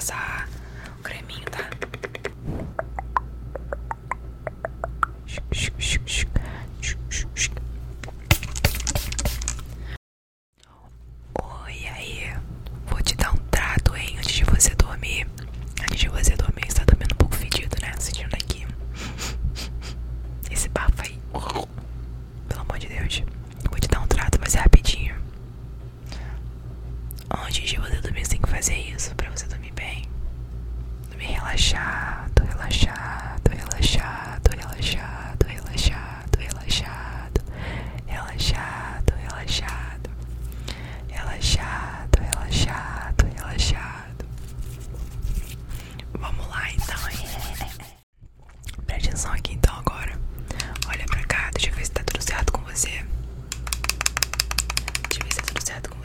さあ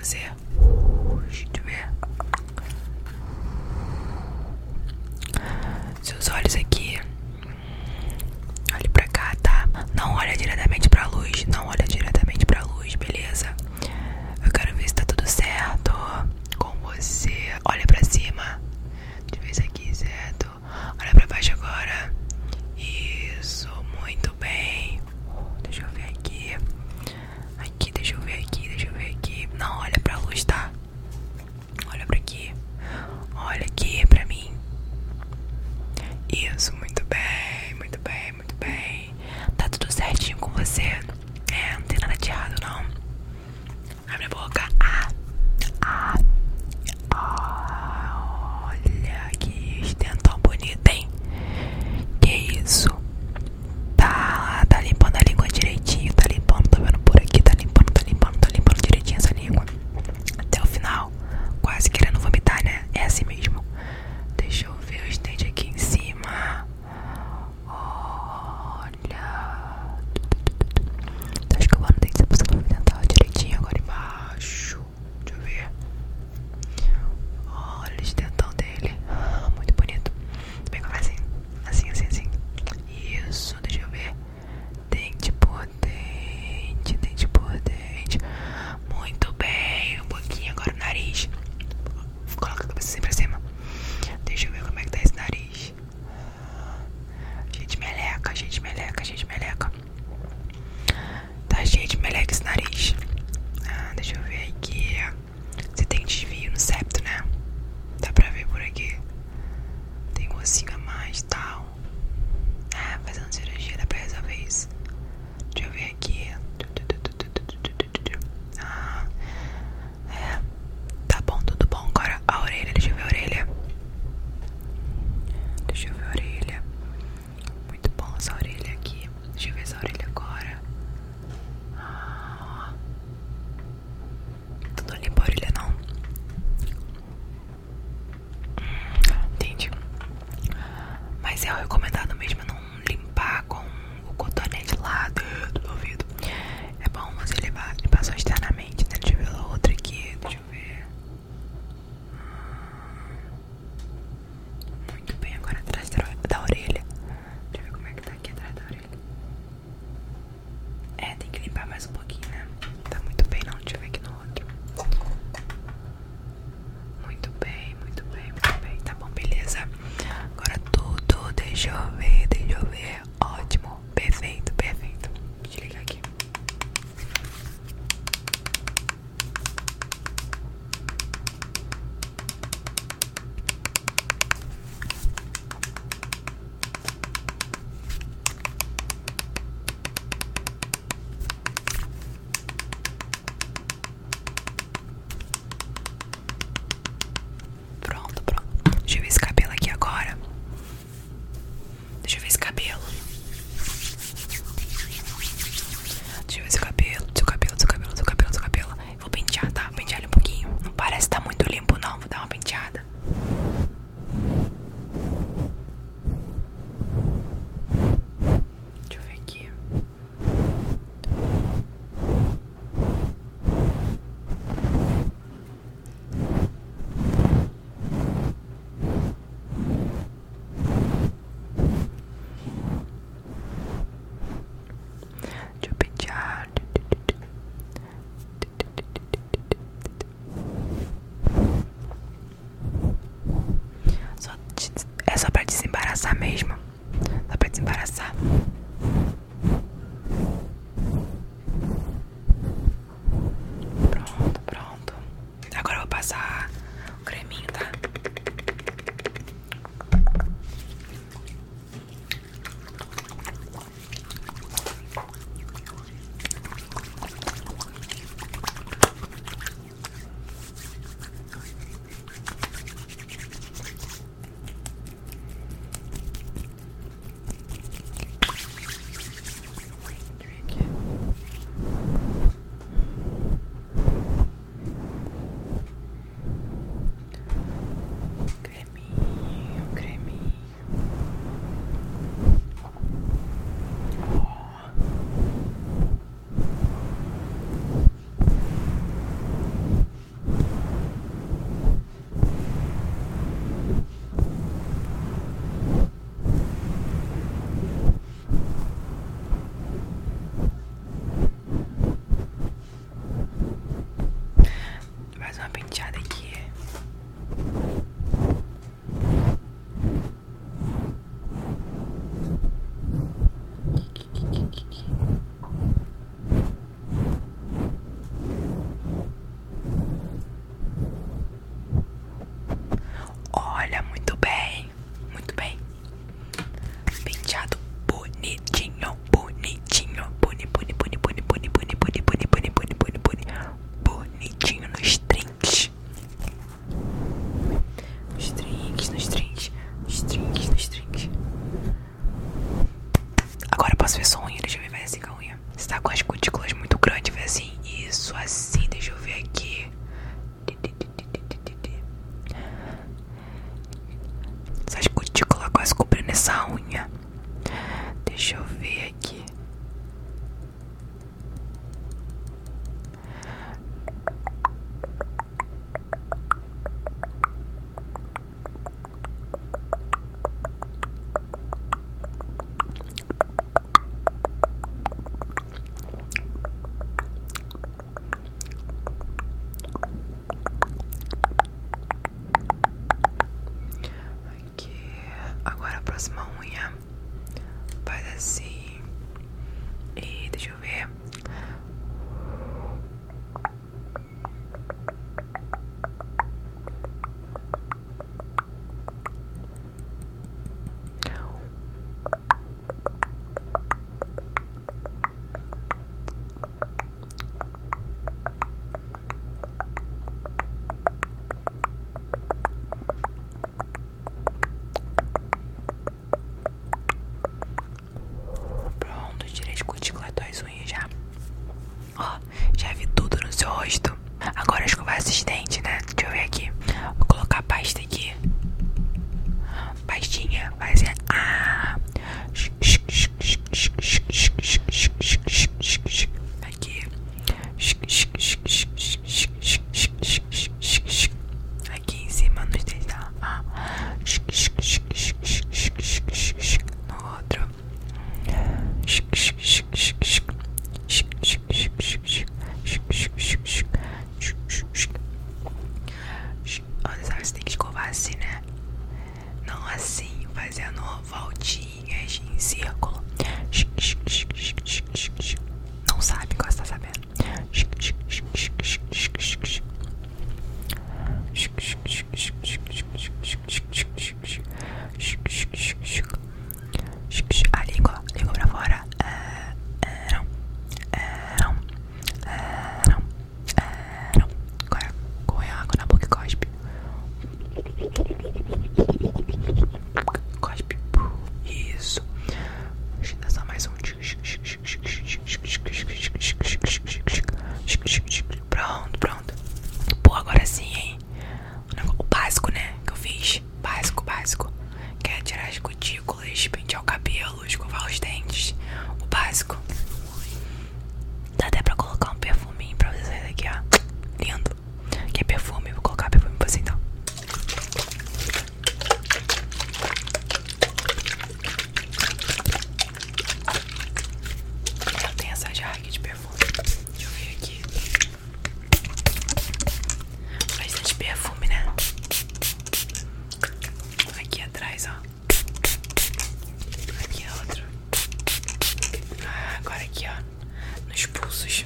See ya. Posso ver sua unha? Deixa eu ver, vai assim a unha. Você tá com as próxima unha. fazendo voltinhas em círculo. agora aqui ó, nos pulsos.